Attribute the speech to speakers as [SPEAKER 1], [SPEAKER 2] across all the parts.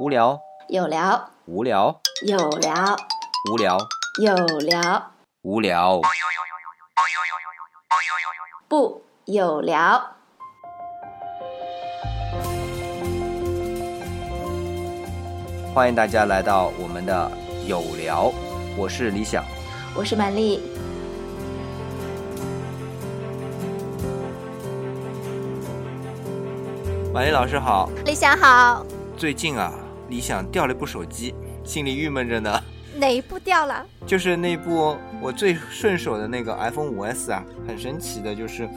[SPEAKER 1] 无聊，
[SPEAKER 2] 有聊，
[SPEAKER 1] 无聊，
[SPEAKER 2] 有聊，
[SPEAKER 1] 无聊，
[SPEAKER 2] 有聊，
[SPEAKER 1] 无聊。
[SPEAKER 2] 不有聊。
[SPEAKER 1] 欢迎大家来到我们的有聊，我是李想。
[SPEAKER 2] 我是满丽，
[SPEAKER 1] 马丽老师好，
[SPEAKER 3] 李想好，
[SPEAKER 1] 最近啊，理想掉了一部手机，心里郁闷着呢。
[SPEAKER 3] 哪一部掉了？
[SPEAKER 1] 就是那部我最顺手的那个 iPhone 5S 啊，很神奇的，就是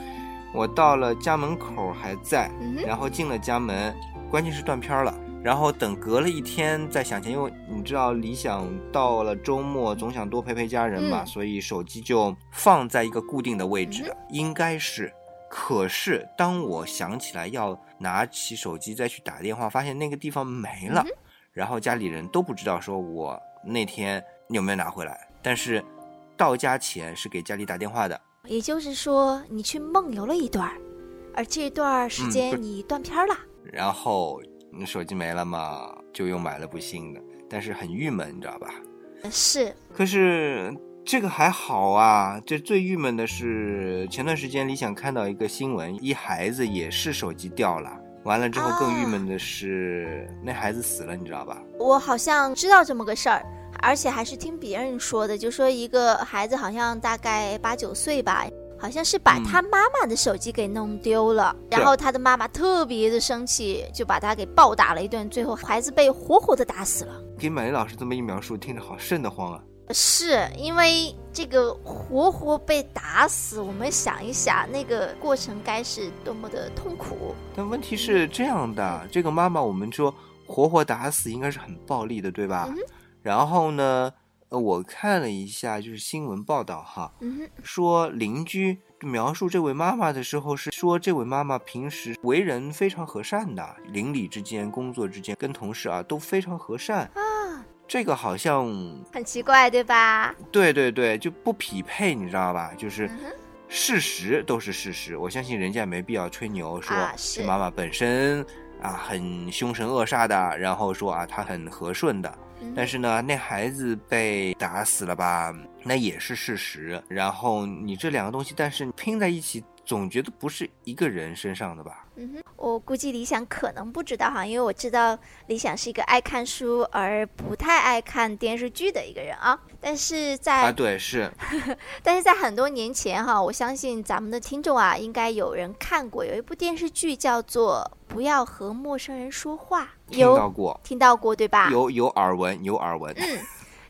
[SPEAKER 1] 我到了家门口还在，
[SPEAKER 3] 嗯
[SPEAKER 1] 然后进了家门，关键是断片儿了。然后等隔了一天再想起，因为你知道理想到了周末总想多陪陪家人嘛，
[SPEAKER 3] 嗯
[SPEAKER 1] 所以手机就放在一个固定的位置了，应该是。可是当我想起来要拿起手机再去打电话，发现那个地方没了，然后家里人都不知道说我那天有没有拿回来，但是到家前是给家里打电话的，
[SPEAKER 3] 也就是说，你去梦游了一段儿，而这段时间你断片儿了。
[SPEAKER 1] 然后你手机没了嘛，就又买了部新的，但是很郁闷，你知道吧？
[SPEAKER 3] 是，
[SPEAKER 1] 可是这个还好啊，这最郁闷的是前段时间李想看到一个新闻，一孩子也是手机掉了，完了之后更郁闷的是、那孩子死了，你知道吧？
[SPEAKER 3] 我好像知道这么个事儿，而且还是听别人说的，就说一个孩子好像大概八九岁吧。好像是把
[SPEAKER 1] 嗯
[SPEAKER 3] 他妈妈的手机给弄丢了，
[SPEAKER 1] 是
[SPEAKER 3] 然后他的妈妈特别的生气，就把他给暴打了一顿，最后孩子被活活的打死了。
[SPEAKER 1] 给满丽老师这么一描述，听着好瘆得慌啊！
[SPEAKER 3] 是因为这个活活被打死，我们想一想，那个过程该是多么的痛苦。
[SPEAKER 1] 但问题是这样的，这个妈妈我们说活活打死应该是很暴力的，对吧？
[SPEAKER 3] 嗯
[SPEAKER 1] 然后呢，呃，我看了一下就是新闻报道哈，
[SPEAKER 3] 嗯，
[SPEAKER 1] 说邻居描述这位妈妈的时候是说这位妈妈平时为人非常和善的，邻里之间、工作之间跟同事啊都非常和善
[SPEAKER 3] 啊。
[SPEAKER 1] 这个好像
[SPEAKER 3] 很奇怪，对吧？
[SPEAKER 1] 对对对就不匹配，你知道吧？就是事实都是事实，我相信人家没必要吹牛说妈妈本身啊很凶神恶煞的，然后说啊她很和顺的。
[SPEAKER 3] 嗯
[SPEAKER 1] 但是呢，那孩子被打死了吧，那也是事实。然后你这两个东西，但是拼在一起，总觉得不是一个人身上的吧？
[SPEAKER 3] 嗯哼，我估计理想可能不知道哈，因为我知道理想是一个爱看书而不太爱看电视剧的一个人啊。但是在、
[SPEAKER 1] 啊，对，是
[SPEAKER 3] 但是在很多年前哈，我相信咱们的听众啊，应该有人看过有一部电视剧叫做《不要和陌生人说话》，有听
[SPEAKER 1] 到过，
[SPEAKER 3] 听到过对吧？
[SPEAKER 1] 有有耳闻，有耳闻。
[SPEAKER 3] 嗯，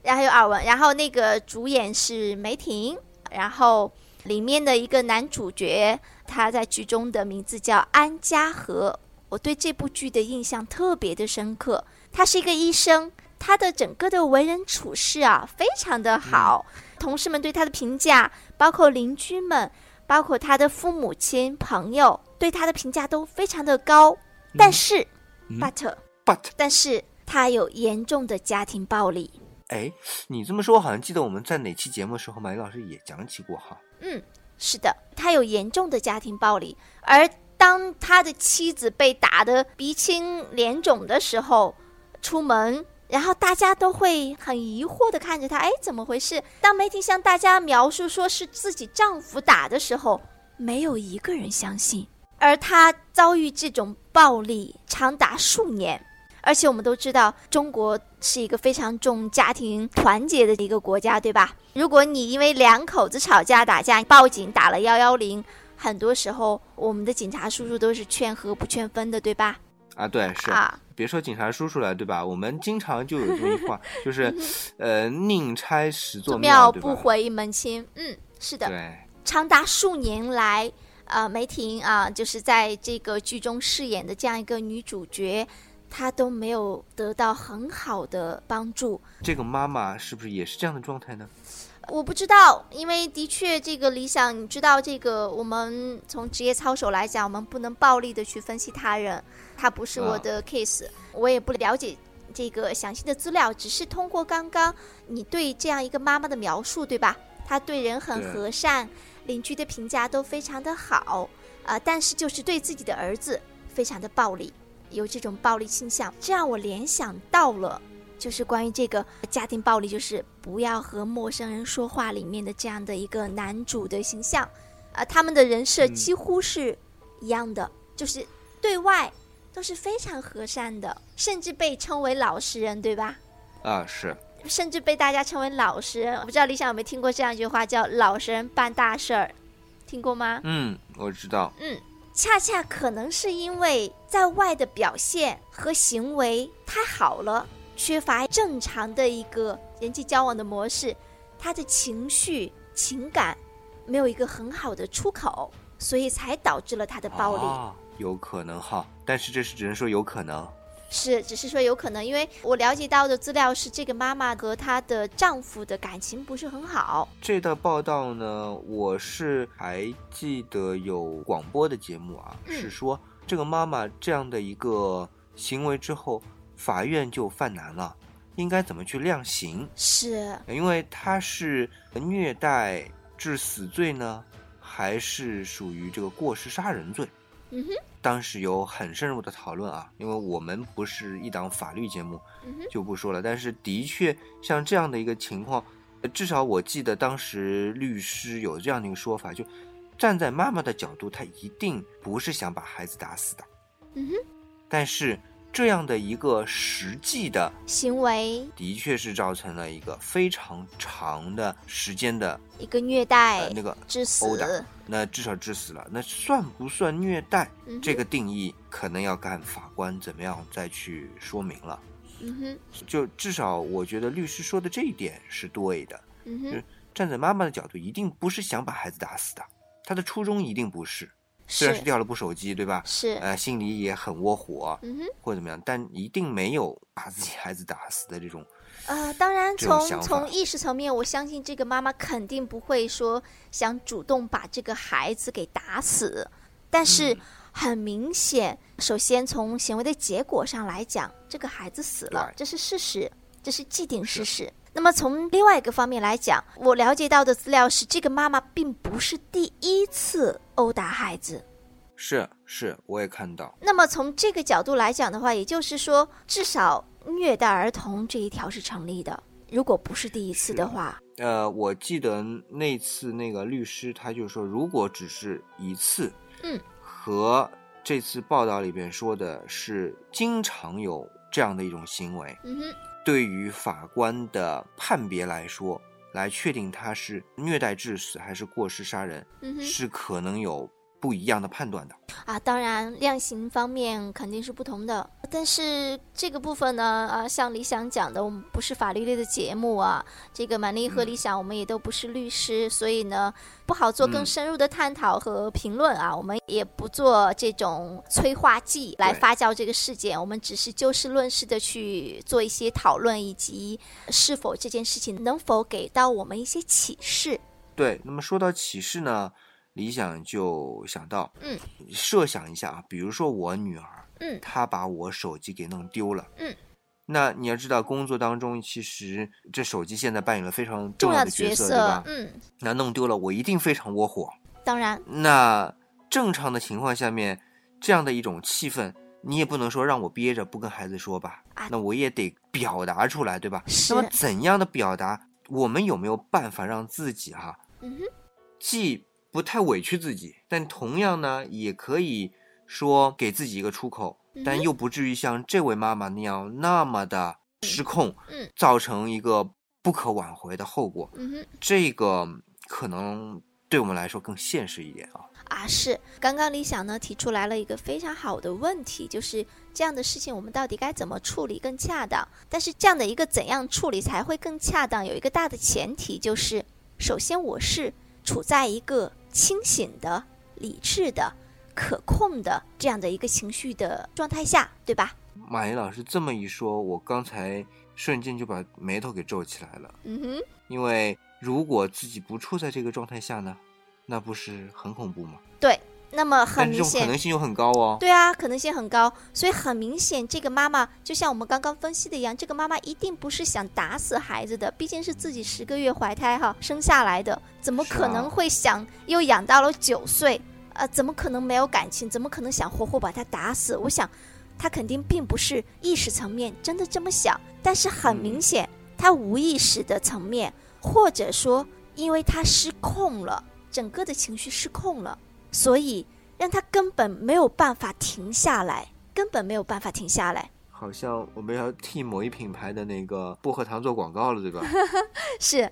[SPEAKER 3] 然后有耳闻，然后那个主演是梅婷，然后里面的一个男主角，他在剧中的名字叫安家和。我对这部剧的印象特别的深刻。他是一个医生，他的整个的为人处事啊，非常的好。同事们对他的评价，包括邻居们，包括他的父母亲、朋友，对他的评价都非常的高。但是、
[SPEAKER 1] 嗯
[SPEAKER 3] b u t
[SPEAKER 1] But，
[SPEAKER 3] 但是他有严重的家庭暴力。
[SPEAKER 1] 哎，你这么说，我好像记得我们在哪期节目的时候，马丽老师也讲起过哈。
[SPEAKER 3] 嗯，是的，他有严重的家庭暴力，而当他的妻子被打得鼻青脸肿的时候，出门，然后大家都会很疑惑的看着他，哎，怎么回事？当媒体向大家描述说是自己丈夫打的时候，没有一个人相信，而他遭遇这种暴力长达数年。而且我们都知道，中国是一个非常重家庭团结的一个国家，对吧？如果你因为两口子吵架打架，报警打了幺幺零，很多时候我们的警察叔叔都是劝和不劝分的，对吧？
[SPEAKER 1] 啊，对，是。
[SPEAKER 3] 啊，
[SPEAKER 1] 别说警察叔叔了，对吧？我们经常就有这么一句话，就是，呃，宁拆十座
[SPEAKER 3] 庙？不毁一门亲。嗯，是的，
[SPEAKER 1] 对，
[SPEAKER 3] 长达数年来，呃，梅婷啊，就是在这个剧中饰演的这样一个女主角，她都没有得到很好的帮助。
[SPEAKER 1] 这个妈妈是不是也是这样的状态呢？
[SPEAKER 3] 我不知道，因为的确这个理想，你知道这个，我们从职业操守来讲，我们不能暴力的去分析他人，他不是我的 case，、我也不了解这个详细的资料，只是通过刚刚你对这样一个妈妈的描述，对吧？她对人很和善，邻居的评价都非常的好，啊、但是就是对自己的儿子非常的暴力。有这种暴力倾向，这让我联想到了，就是关于这个家庭暴力，就是不要和陌生人说话里面的这样的一个男主的形象，啊，他们的人设
[SPEAKER 1] 嗯
[SPEAKER 3] 几乎是一样的，就是对外都是非常和善的，甚至被称为老实人，对吧？
[SPEAKER 1] 啊，是
[SPEAKER 3] 甚至被大家称为老实人。我不知道李想有没有听过这样一句话，叫“老实人办大事儿”，听过吗？
[SPEAKER 1] 嗯，我知道，
[SPEAKER 3] 嗯，恰恰可能是因为在外的表现和行为太好了，缺乏正常的一个人际交往的模式，他的情绪情感没有一个很好的出口，所以才导致了他的暴力。
[SPEAKER 1] 有可能哈，但是这是只能说有可能。
[SPEAKER 3] 是，只是说有可能，因为我了解到的资料是，这个妈妈和她的丈夫的感情不是很好。
[SPEAKER 1] 这段报道呢，我是还记得有广播的节目啊，
[SPEAKER 3] 嗯
[SPEAKER 1] 是说这个妈妈这样的一个行为之后，法院就犯难了，应该怎么去量刑？
[SPEAKER 3] 是，
[SPEAKER 1] 因为她是虐待致死罪呢，还是属于这个过失杀人罪？
[SPEAKER 3] 嗯哼，
[SPEAKER 1] 当时有很深入的讨论啊，因为我们不是一档法律节目，就不说了。但是的确，像这样的一个情况，呃至少我记得当时律师有这样的一个说法，就站在妈妈的角度，她一定不是想把孩子打死的。
[SPEAKER 3] 嗯哼，
[SPEAKER 1] 但是这样的一个实际的，
[SPEAKER 3] 行为
[SPEAKER 1] 的确是造成了一个非常长的时间的
[SPEAKER 3] 一个虐待
[SPEAKER 1] 呃那个
[SPEAKER 3] 致死。
[SPEAKER 1] 殴打，那至少致死了。那算不算虐待？
[SPEAKER 3] 嗯
[SPEAKER 1] 这个定义可能要看法官怎么样再去说明了。
[SPEAKER 3] 嗯哼，
[SPEAKER 1] 就至少我觉得律师说的这一点是对的。
[SPEAKER 3] 嗯哼，
[SPEAKER 1] 站在妈妈的角度，一定不是想把孩子打死的，她的初衷一定不是。虽然是
[SPEAKER 3] 是
[SPEAKER 1] 掉了部手机，对吧？
[SPEAKER 3] 是，
[SPEAKER 1] 呃，心里也很窝火，
[SPEAKER 3] 嗯哼。
[SPEAKER 1] 或者怎么样，但一定没有把自己孩子打死的这种。
[SPEAKER 3] 呃，当然从，从意识层面，我相信这个妈妈肯定不会说想主动把这个孩子给打死，但是
[SPEAKER 1] 嗯
[SPEAKER 3] 很明显，首先从行为的结果上来讲，这个孩子死了，这是事实，这是既定事实。那么从另外一个方面来讲，我了解到的资料是，这个妈妈并不是第一次殴打孩子。
[SPEAKER 1] 是是，我也看到。
[SPEAKER 3] 那么从这个角度来讲的话，也就是说，至少虐待儿童这一条是成立的。如果不是第一次的话，
[SPEAKER 1] 呃，我记得那次那个律师他就说，如果只是一次，
[SPEAKER 3] 嗯，
[SPEAKER 1] 和这次报道里边说的是经常有这样的一种行为，
[SPEAKER 3] 嗯哼，
[SPEAKER 1] 对于法官的判别来说，来确定他是虐待致死还是过失杀人，
[SPEAKER 3] 嗯，
[SPEAKER 1] 是可能有不一样的判断的。
[SPEAKER 3] 啊，当然量刑方面肯定是不同的，但是这个部分呢，啊，像李想讲的，我们不是法律类的节目啊，这个满丽和
[SPEAKER 1] 嗯
[SPEAKER 3] 理想我们也都不是律师，所以呢，不好做更
[SPEAKER 1] 嗯
[SPEAKER 3] 深入的探讨和评论啊，我们也不做这种催化剂来发酵这个事件，我们只是就事论事的去做一些讨论，以及是否这件事情能否给到我们一些启示。
[SPEAKER 1] 对，那么说到启示呢，理想就想到，
[SPEAKER 3] 嗯，
[SPEAKER 1] 设想一下啊，比如说我女儿，
[SPEAKER 3] 嗯
[SPEAKER 1] 她把我手机给弄丢了，
[SPEAKER 3] 嗯，
[SPEAKER 1] 那你要知道，工作当中其实这手机现在扮演了非常
[SPEAKER 3] 重要的
[SPEAKER 1] 角
[SPEAKER 3] 色
[SPEAKER 1] 对吧？
[SPEAKER 3] 嗯，
[SPEAKER 1] 那弄丢了，我一定非常窝火。
[SPEAKER 3] 当然，
[SPEAKER 1] 那正常的情况下面，这样的一种气氛，你也不能说让我憋着不跟孩子说吧，
[SPEAKER 3] 啊
[SPEAKER 1] 那我也得表达出来，对吧？
[SPEAKER 3] 是
[SPEAKER 1] 那么怎样的表达？我们有没有办法让自己哈、
[SPEAKER 3] 嗯哼，
[SPEAKER 1] 既不太委屈自己，但同样呢，也可以说给自己一个出口，但又不至于像这位妈妈那样那么的失控，
[SPEAKER 3] 嗯
[SPEAKER 1] 造成一个不可挽回的后果。
[SPEAKER 3] 嗯哼。
[SPEAKER 1] 这个可能对我们来说更现实一点啊。
[SPEAKER 3] 啊，是刚刚理想呢提出来了一个非常好的问题，就是这样的事情我们到底该怎么处理更恰当？但是这样的一个怎样处理才会更恰当，有一个大的前提就是，首先我是处在一个清醒的、理智的、可控的这样的一个情绪的状态下，对吧？
[SPEAKER 1] 马云老师这么一说，我刚才瞬间就把眉头给皱起来了，
[SPEAKER 3] 嗯哼，
[SPEAKER 1] 因为如果自己不处在这个状态下呢，那不是很恐怖吗？
[SPEAKER 3] 对。那么很明显
[SPEAKER 1] 可能，性又很高哦。
[SPEAKER 3] 对啊，可能性很高，所以很明显，这个妈妈就像我们刚刚分析的一样，这个妈妈一定不是想打死孩子的，毕竟是自己十个月怀胎哈生下来的，怎么可能会想又养到了九岁？呃，怎么可能没有感情？怎么可能想活活把他打死？我想，他肯定并不是意识层面真的这么想，但是很明
[SPEAKER 1] 嗯
[SPEAKER 3] 显，他无意识的层面，或者说因为他失控了，整个的情绪失控了，所以让他根本没有办法停下来，根本没有办法停下来。
[SPEAKER 1] 好像我们要替某一品牌的那个薄荷糖做广告了，对吧？
[SPEAKER 3] 是，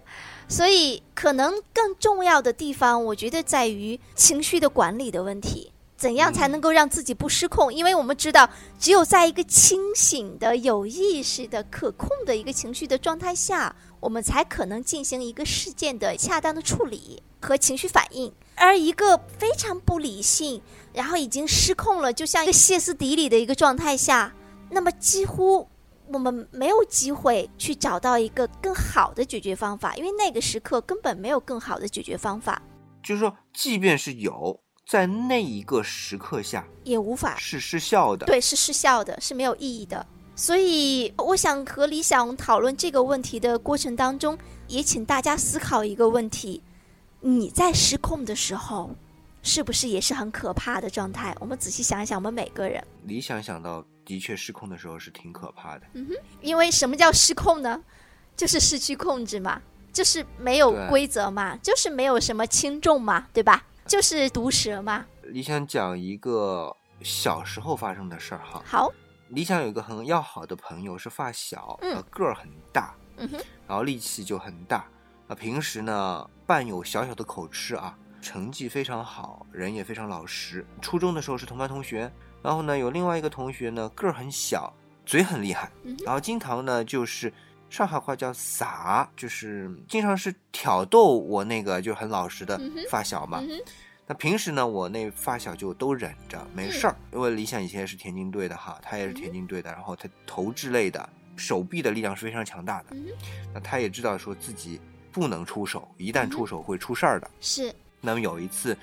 [SPEAKER 3] 所以可能更重要的地方，我觉得在于情绪的管理的问题。怎样才能够让自己不失控？因为我们知道，只有在一个清醒的、有意识的、可控的一个情绪的状态下，我们才可能进行一个事件的恰当的处理和情绪反应。而一个非常不理性，然后已经失控了，就像一个歇斯底里的一个状态下，那么几乎我们没有机会去找到一个更好的解决方法，因为那个时刻根本没有更好的解决方法，
[SPEAKER 1] 就是说，即便是有，在那一个时刻下
[SPEAKER 3] 也无法
[SPEAKER 1] 是失效的。
[SPEAKER 3] 对是失效的，是没有意义的。所以，我想和李想讨论这个问题的过程当中，也请大家思考一个问题：你在失控的时候，是不是也是很可怕的状态？我们仔细想一想，我们每个人，
[SPEAKER 1] 理想想到，的确失控的时候是挺可怕的。
[SPEAKER 3] 嗯哼因为什么叫失控呢？就是失去控制嘛，就是没有规则嘛，就是没有什么轻重嘛，对吧？就是毒蛇嘛。
[SPEAKER 1] 理想讲一个小时候发生的事儿哈。
[SPEAKER 3] 好，
[SPEAKER 1] 理想有一个很要好的朋友是发小，个儿很大，
[SPEAKER 3] 嗯哼，
[SPEAKER 1] 然后力气就很大。啊，平时呢伴有小小的口吃啊，成绩非常好，人也非常老实。初中的时候是同班同学，然后呢有另外一个同学呢个儿很小，嘴很厉害，然后经常呢就是上海话叫撒，就是经常是挑逗我那个就很老实的发小嘛。
[SPEAKER 3] 嗯，
[SPEAKER 1] 那平时呢，我那发小就都忍着没事儿，因为李想以前也是田径队的哈，他也是田径队的，然后他投掷类的，手臂的力量是非常强大的。那他也知道说自己不能出手，一旦
[SPEAKER 3] 嗯
[SPEAKER 1] 出手会出事儿的。
[SPEAKER 3] 是，
[SPEAKER 1] 那么有一次，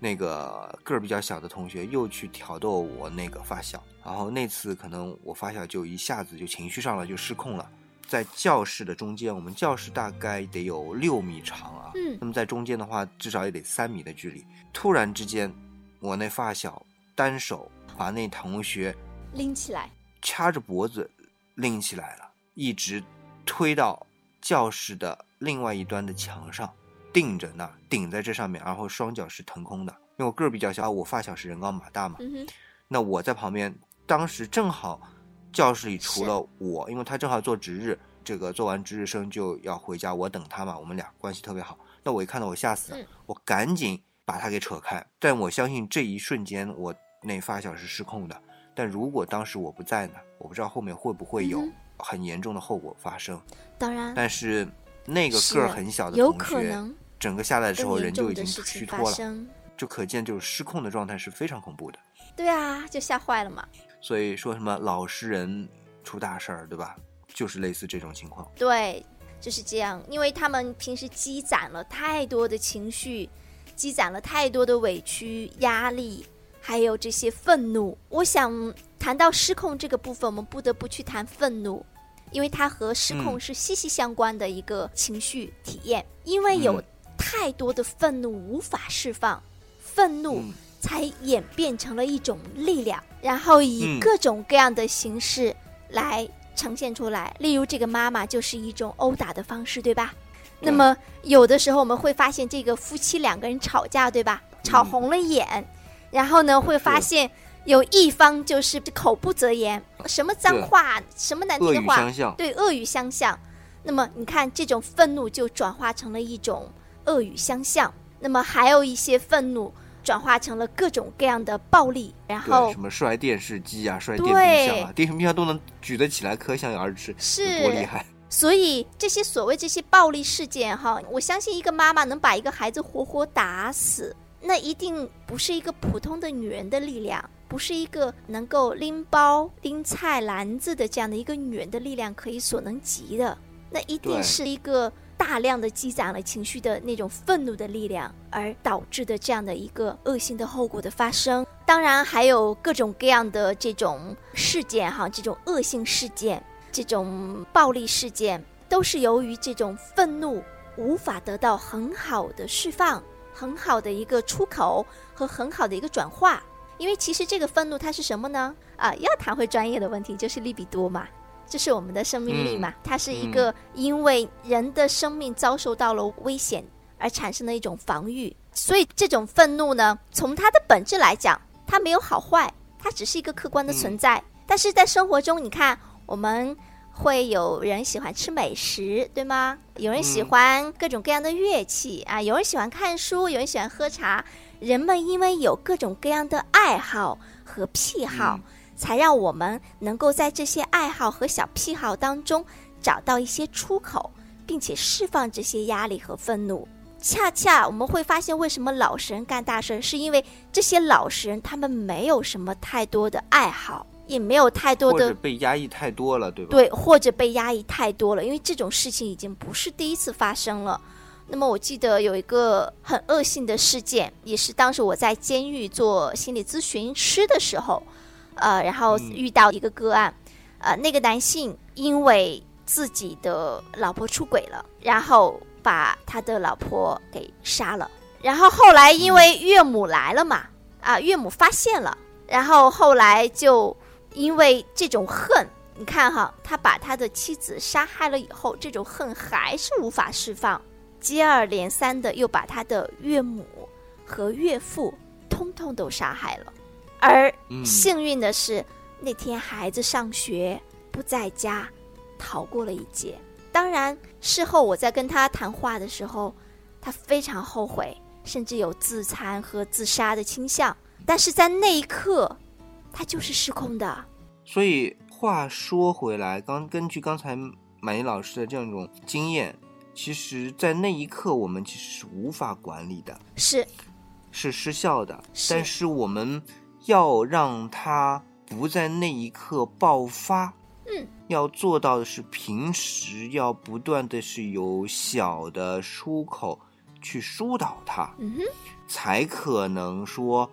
[SPEAKER 1] 那个个儿比较小的同学又去挑逗我那个发小，然后那次可能我发小就一下子就情绪上来，就失控了。在教室的中间，我们教室大概得有六米长啊，
[SPEAKER 3] 嗯
[SPEAKER 1] 那么在中间的话，至少也得三米的距离。突然之间，我那发小单手把那同学
[SPEAKER 3] 拎起来，
[SPEAKER 1] 掐着脖子拎起来了，一直推到教室的另外一端的墙上，定着那，顶在这上面，然后双脚是腾空的。因为我个儿比较小，我发小是人高马大嘛，
[SPEAKER 3] 嗯，
[SPEAKER 1] 那我在旁边，当时正好教室里除了我，因为他正好做值日，这个做完值日生就要回家，我等他嘛，我们俩关系特别好。那我一看到我吓死了，
[SPEAKER 3] 嗯
[SPEAKER 1] 我赶紧把他给扯开。但我相信这一瞬间，我那发小是失控的。但如果当时我不在呢，我不知道后面会不会有
[SPEAKER 3] 嗯
[SPEAKER 1] 很严重的后果发生。
[SPEAKER 3] 当然
[SPEAKER 1] 但是那个个儿很小的
[SPEAKER 3] 有
[SPEAKER 1] 同学，
[SPEAKER 3] 可能
[SPEAKER 1] 整个下来的时候人就已经虚脱了，就可见就是失控的状态是非常恐怖的。
[SPEAKER 3] 对啊，就吓坏了嘛。
[SPEAKER 1] 所以说什么老实人出大事儿，对吧？就是类似这种情况。
[SPEAKER 3] 对，就是这样，因为他们平时积攒了太多的情绪，积攒了太多的委屈、压力，还有这些愤怒。我想谈到失控这个部分，我们不得不去谈愤怒，因为它和失控
[SPEAKER 1] 嗯
[SPEAKER 3] 是息息相关的一个情绪体验。因为有
[SPEAKER 1] 嗯
[SPEAKER 3] 太多的愤怒无法释放，愤怒
[SPEAKER 1] 嗯
[SPEAKER 3] 才演变成了一种力量，然后以
[SPEAKER 1] 嗯
[SPEAKER 3] 各种各样的形式来呈现出来。例如，这个妈妈就是一种殴打的方式，对吧？那么有的时候我们会发现，这个夫妻两个人吵架，对吧？吵
[SPEAKER 1] 嗯
[SPEAKER 3] 红了眼，然后呢，会发
[SPEAKER 1] 是
[SPEAKER 3] 现有一方就是口不择言，什么脏话，什么难听的话，
[SPEAKER 1] 相，
[SPEAKER 3] 对，恶语相向。那么你看，这种愤怒就转化成了一种恶语相向。那么还有一些愤怒转化成了各种各样的暴力，然，后
[SPEAKER 1] 什么摔电视机啊，摔电冰箱啊，电视冰箱都能举得起来，可想而知，
[SPEAKER 3] 是
[SPEAKER 1] 多厉害。
[SPEAKER 3] 所以这些所谓这些暴力事件哈，我相信一个妈妈能把一个孩子活活打死，那一定不是一个普通的女人的力量，不是一个能够拎包拎菜篮子的这样的一个女人的力量可以所能及的，那一定是一个大量的积攒了情绪的那种愤怒的力量而导致的这样的一个恶性的后果的发生。当然还有各种各样的这种事件哈，这种恶性事件。这种暴力事件都是由于这种愤怒无法得到很好的释放、很好的一个出口和很好的一个转化。因为其实这个愤怒它是什么呢？啊，要谈回专业的问题，就是利比多嘛，这是我们的生命力嘛，它是一个因为人的生命遭受到了危险而产生的一种防御，所以这种愤怒呢，从它的本质来讲，它没有好坏，它只是一个客观的存在。但是在生活中，你看我们。会有人喜欢吃美食，对吗？有人喜欢各种各样的乐器啊，有人喜欢看书，有人喜欢喝茶。人们因为有各种各样的爱好和癖好，才让我们能够在这些爱好和小癖好当中找到一些出口，并且释放这些压力和愤怒。恰恰我们会发现，为什么老实人干大事，是因为这些老实人他们没有什么太多的爱好。也没有太多的
[SPEAKER 1] 被压抑太多了，对吧？
[SPEAKER 3] 对，或者被压抑太多了，因为这种事情已经不是第一次发生了。那么我记得有一个很恶性的事件，也是当时我在监狱做心理咨询师的时候，呃，然后遇到一个个案，呃，那个男性因为自己的老婆出轨了，然后把他的老婆给杀了，然后后来因为岳母来了嘛，啊，岳母发现了，然后后来就。因为这种恨，你看哈，他把他的妻子杀害了以后，这种恨还是无法释放，接二连三的又把他的岳母和岳父通通都杀害了。而幸运的是，那天孩子上学不在家，逃过了一劫。当然，事后我在跟他谈话的时候，他非常后悔，甚至有自残和自杀的倾向。但是在那一刻。它就是失控的，
[SPEAKER 1] 所以话说回来，刚根据刚才满妮老师的这样一种经验，其实，在那一刻我们其实是无法管理的，
[SPEAKER 3] 是，
[SPEAKER 1] 是失效的。但是我们要让它不在那一刻爆发，
[SPEAKER 3] 嗯，
[SPEAKER 1] 要做到的是平时要不断的是有小的出口去疏导它，
[SPEAKER 3] 嗯哼，
[SPEAKER 1] 才可能说。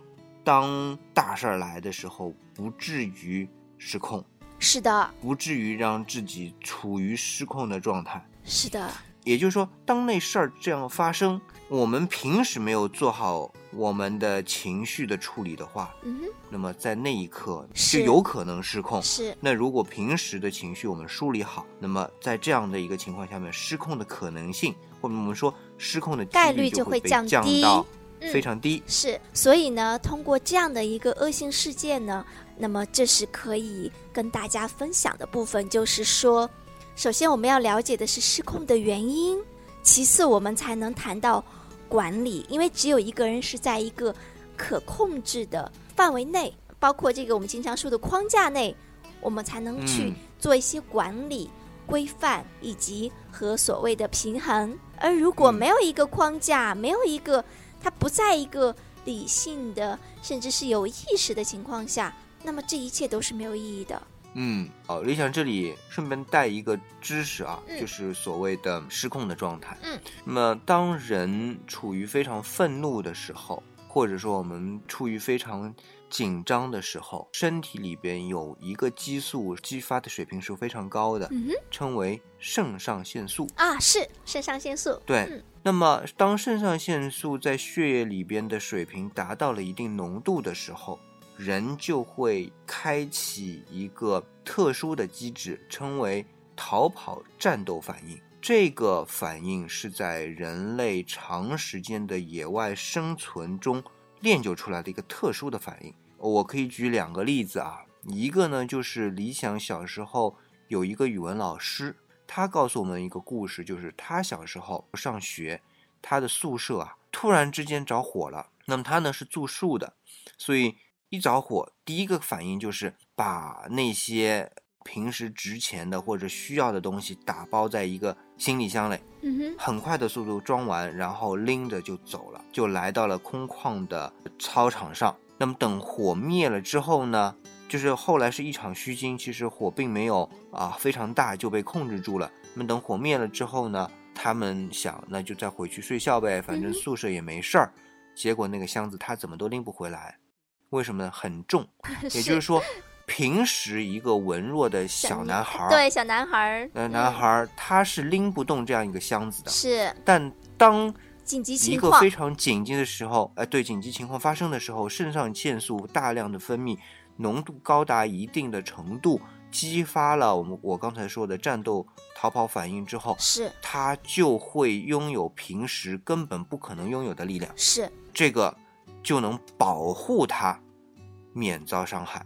[SPEAKER 1] 当大事儿来的时候，不至于失控，
[SPEAKER 3] 是的，
[SPEAKER 1] 不至于让自己处于失控的状态，
[SPEAKER 3] 是的。
[SPEAKER 1] 也就是说，当那事儿这样发生，我们平时没有做好我们的情绪的处理的话，
[SPEAKER 3] 嗯哼，
[SPEAKER 1] 那么在那一刻就有可能失控。
[SPEAKER 3] 是。
[SPEAKER 1] 那如果平时的情绪我们梳理好，那么在这样的一个情况下面，失控的可能性，或者我们说失控的
[SPEAKER 3] 概率
[SPEAKER 1] 就
[SPEAKER 3] 会
[SPEAKER 1] 降
[SPEAKER 3] 低。
[SPEAKER 1] 非常低，
[SPEAKER 3] 是，所以呢，通过这样的一个恶性事件呢，那么这是可以跟大家分享的部分，就是说，首先我们要了解的是失控的原因，其次我们才能谈到管理，因为只有一个人是在一个可控制的范围内，包括这个我们经常说的框架内，我们才能去做一些管理、规范以及和所谓的平衡，而如果没有一个框架，没有一个。它不在一个理性的，甚至是有意识的情况下，那么这一切都是没有意义的。
[SPEAKER 1] 嗯，哦，理想这里顺便带一个知识啊，就是所谓的失控的状态。
[SPEAKER 3] 嗯，
[SPEAKER 1] 那么当人处于非常愤怒的时候，或者说我们处于非常紧张的时候，身体里边有一个激素激发的水平是非常高的，称为肾上腺素
[SPEAKER 3] 啊，是肾上腺素。
[SPEAKER 1] 对。那么，当肾上腺素在血液里边的水平达到了一定浓度的时候，人就会开启一个特殊的机制，称为逃跑战斗反应。这个反应是在人类长时间的野外生存中练就出来的一个特殊的反应。我可以举两个例子啊，一个呢就是李想小时候有一个语文老师。他告诉我们一个故事，就是他小时候不上学，他的宿舍啊突然之间着火了。那么他呢是住宿的，所以一着火，第一个反应就是把那些平时值钱的或者需要的东西打包在一个行李箱里，很快的速度装完，然后拎着就走了，就来到了空旷的操场上。那么等火灭了之后呢？就是后来是一场虚惊，其实火并没有啊非常大就被控制住了。那么等火灭了之后呢，他们想那就再回去睡觉呗，反正宿舍也没事儿。结果那个箱子他怎么都拎不回来，为什么呢？很重。也就是说，平时一个文弱的小男孩儿，
[SPEAKER 3] 对小男孩儿，
[SPEAKER 1] 呃男孩儿他是拎不动这样一个箱子的。
[SPEAKER 3] 是，
[SPEAKER 1] 但当
[SPEAKER 3] 紧急
[SPEAKER 1] 一
[SPEAKER 3] 情况。
[SPEAKER 1] 一个非常紧急的时候，哎，对，紧急情况发生的时候，肾上腺素大量的分泌，浓度高达一定的程度，激发了我们我刚才说的战斗逃跑反应之后，
[SPEAKER 3] 是。
[SPEAKER 1] 他就会拥有平时根本不可能拥有的力量，
[SPEAKER 3] 是
[SPEAKER 1] 这个就能保护他免遭伤害。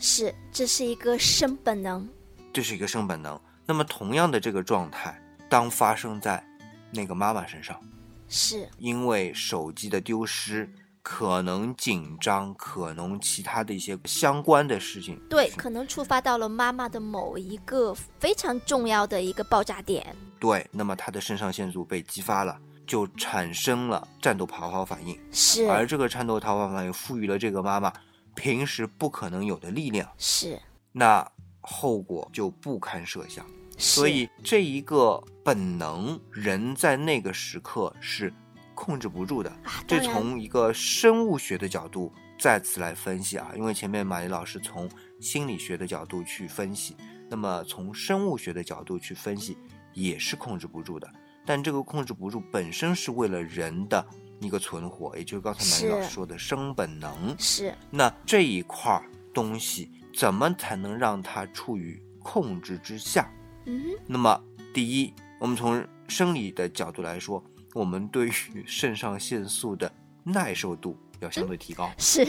[SPEAKER 3] 是，这是一个生本能。
[SPEAKER 1] 这是一个生本能。那么同样的这个状态，当发生在那个妈妈身上，
[SPEAKER 3] 是
[SPEAKER 1] 因为手机的丢失，可能紧张，可能其他的一些相关的事情，
[SPEAKER 3] 对，可能触发到了妈妈的某一个非常重要的一个爆炸点。
[SPEAKER 1] 对，那么她的肾上腺素被激发了，就产生了战斗逃跑反应，
[SPEAKER 3] 是
[SPEAKER 1] 而这个战斗逃跑反应赋予了这个妈妈平时不可能有的力量，
[SPEAKER 3] 是，
[SPEAKER 1] 那后果就不堪设想。所以这一个本能，人在那个时刻是控制不住的。
[SPEAKER 3] 啊，
[SPEAKER 1] 这从一个生物学的角度再次来分析啊，因为前面马丽老师从心理学的角度去分析，那么从生物学的角度去分析也是控制不住的。但这个控制不住本身是为了人的一个存活，也就是刚才马丽老师说的生本能。
[SPEAKER 3] 是
[SPEAKER 1] 那这一块儿东西怎么才能让它处于控制之下？
[SPEAKER 3] 嗯哼
[SPEAKER 1] 那么，第一，我们从生理的角度来说，我们对于肾上腺素的耐受度要相对提高、
[SPEAKER 3] 是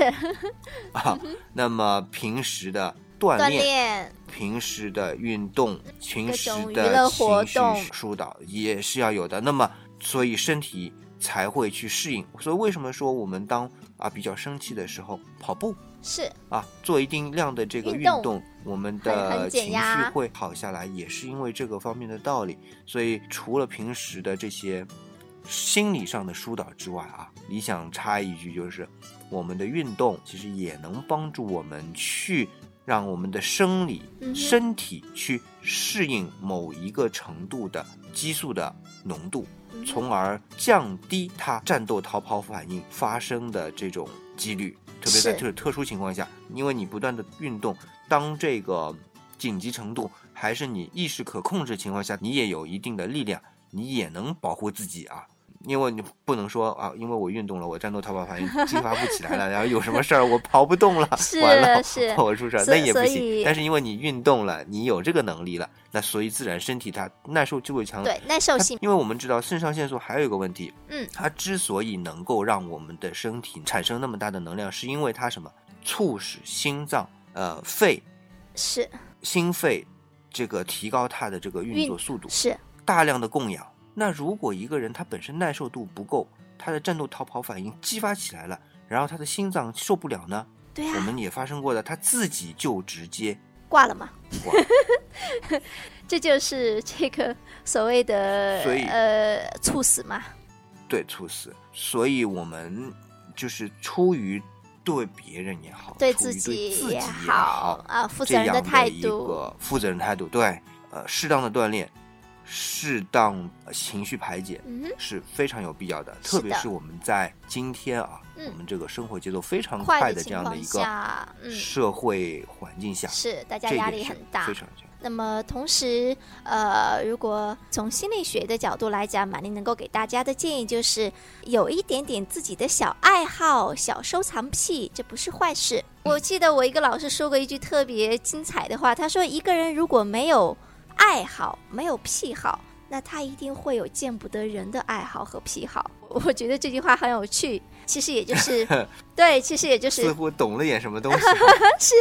[SPEAKER 1] 啊。那么平时的锻
[SPEAKER 3] 锻
[SPEAKER 1] 炼、平时的运动、平时的情绪疏导也是要有的。那么，所以身体才会去适应。所以为什么说我们当啊比较生气的时候跑步？
[SPEAKER 3] 是
[SPEAKER 1] 啊，做一定量的这个
[SPEAKER 3] 运动
[SPEAKER 1] 运动，我们的情绪会好下来，也是因为这个方面的道理。所以除了平时的这些心理上的疏导之外啊，你想插一句就是，我们的运动其实也能帮助我们去让我们的生理、身体去适应某一个程度的激素的浓度。
[SPEAKER 3] 嗯
[SPEAKER 1] 从而降低它战斗逃跑反应发生的这种几率，特别在
[SPEAKER 3] 是
[SPEAKER 1] 特特殊情况下，因为你不断的运动，当这个紧急程度还是你意识可控制情况下，你也有一定的力量，你也能保护自己啊。因为你不能说啊，因为我运动了，我战斗逃跑反应激发不起来了，然后有什么事儿我跑不动了，
[SPEAKER 3] 是
[SPEAKER 1] 完了
[SPEAKER 3] 是
[SPEAKER 1] 我出事儿，那也不行。但是因为你运动了，你有这个能力了，那所以自然身体它耐受就会强。
[SPEAKER 3] 对耐受性
[SPEAKER 1] 因为我们知道肾上腺素还有一个问题，
[SPEAKER 3] 嗯
[SPEAKER 1] 它之所以能够让我们的身体产生那么大的能量，是因为它什么？促使心脏、呃肺、
[SPEAKER 3] 是
[SPEAKER 1] 心肺这个提高它的这个运
[SPEAKER 3] 运
[SPEAKER 1] 作速度，
[SPEAKER 3] 是
[SPEAKER 1] 大量的供氧。那如果一个人他本身耐受度不够，他的战斗逃跑反应激发起来了，然后他的心脏受不了呢？
[SPEAKER 3] 对啊，
[SPEAKER 1] 我们也发生过的，他自己就直接
[SPEAKER 3] 挂了嘛。
[SPEAKER 1] 挂。
[SPEAKER 3] 这就是这个所谓的
[SPEAKER 1] 所以
[SPEAKER 3] 呃猝死嘛。
[SPEAKER 1] 对猝死，所以我们就是出于对别人也好，
[SPEAKER 3] 对自己
[SPEAKER 1] 自己也
[SPEAKER 3] 好啊负责任的态
[SPEAKER 1] 一
[SPEAKER 3] 度
[SPEAKER 1] 个负责任态度，对，呃，适当的锻炼，适当呃情绪排解
[SPEAKER 3] 嗯，
[SPEAKER 1] 是非常有必要的，特别是我们在今天啊，
[SPEAKER 3] 嗯
[SPEAKER 1] 我们这个生活节奏非常
[SPEAKER 3] 快
[SPEAKER 1] 快的这样的一个，
[SPEAKER 3] 嗯，
[SPEAKER 1] 社会环境下，
[SPEAKER 3] 是大家压力很大
[SPEAKER 1] 非。常。
[SPEAKER 3] 那么同时，呃，如果从心理学的角度来讲，玛丽能够给大家的建议就是，有一点点自己的小爱好、小收藏癖，这不是坏事。我记得我一个老师说过一句特别精彩的话，他说：“一个人如果没有爱好、没有癖好，那他一定会有见不得人的爱好和癖好。”我觉得这句话很有趣，其实也就是 对，其实也就是
[SPEAKER 1] 似乎懂了点什么东西，是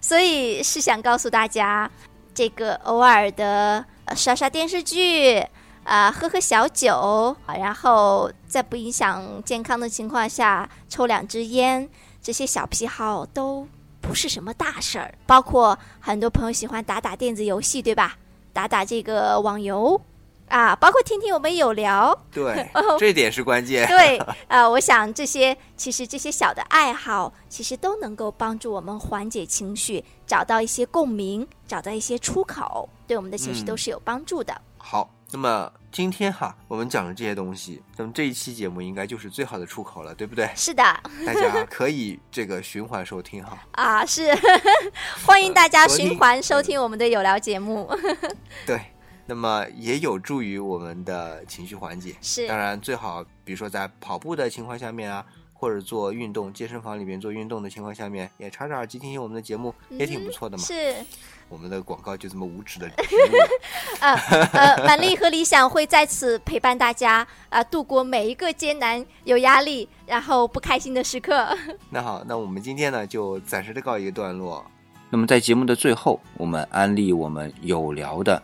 [SPEAKER 3] 所以是想告诉大家，这个偶尔的呃刷刷电视剧，啊、喝喝小酒，啊然后在不影响健康的情况下抽两支烟，这些小癖好都不是什么大事儿。包括很多朋友喜欢打打电子游戏，对吧？打打这个网游。啊，包括听听我们有聊，
[SPEAKER 1] 对
[SPEAKER 3] 哦，
[SPEAKER 1] 这点是关键。
[SPEAKER 3] 对，呃，我想这些其实这些小的爱好，其实都能够帮助我们缓解情绪，找到一些共鸣，找到一些出口，对我们的情绪
[SPEAKER 1] 嗯
[SPEAKER 3] 都是有帮助的。
[SPEAKER 1] 好，那么今天哈，我们讲的这些东西，那么这一期节目应该就是最好的出口了，对不对？
[SPEAKER 3] 是的，
[SPEAKER 1] 大家可以这个循环收听哈。
[SPEAKER 3] 啊，是，欢迎大家循环收听我们的有聊节目。
[SPEAKER 1] 对，那么也有助于我们的情绪缓解。
[SPEAKER 3] 是
[SPEAKER 1] 当然最好，比如说在跑步的情况下面啊，或者做运动，健身房里面做运动的情况下面，也插着耳机听听我们的节目，也挺不错的嘛。
[SPEAKER 3] 嗯是，
[SPEAKER 1] 我们的广告就这么无耻的
[SPEAKER 3] 呃 呃，满丽和理想会在此陪伴大家啊、度过每一个艰难、有压力，然后不开心的时刻。
[SPEAKER 1] 那好，那我们今天呢就暂时的告一个段落。那么在节目的最后，我们安利我们有聊的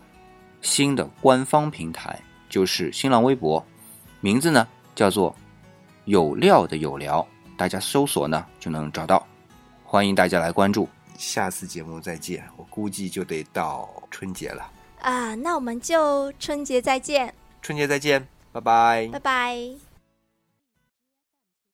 [SPEAKER 1] 新的官方平台，就是新浪微博，名字呢叫做有料的有聊，大家搜索呢就能找到，欢迎大家来关注。下次节目再见，我估计就得到春节了。
[SPEAKER 3] 啊，那我们就春节再见，
[SPEAKER 1] 春节再见，拜拜
[SPEAKER 3] 拜拜。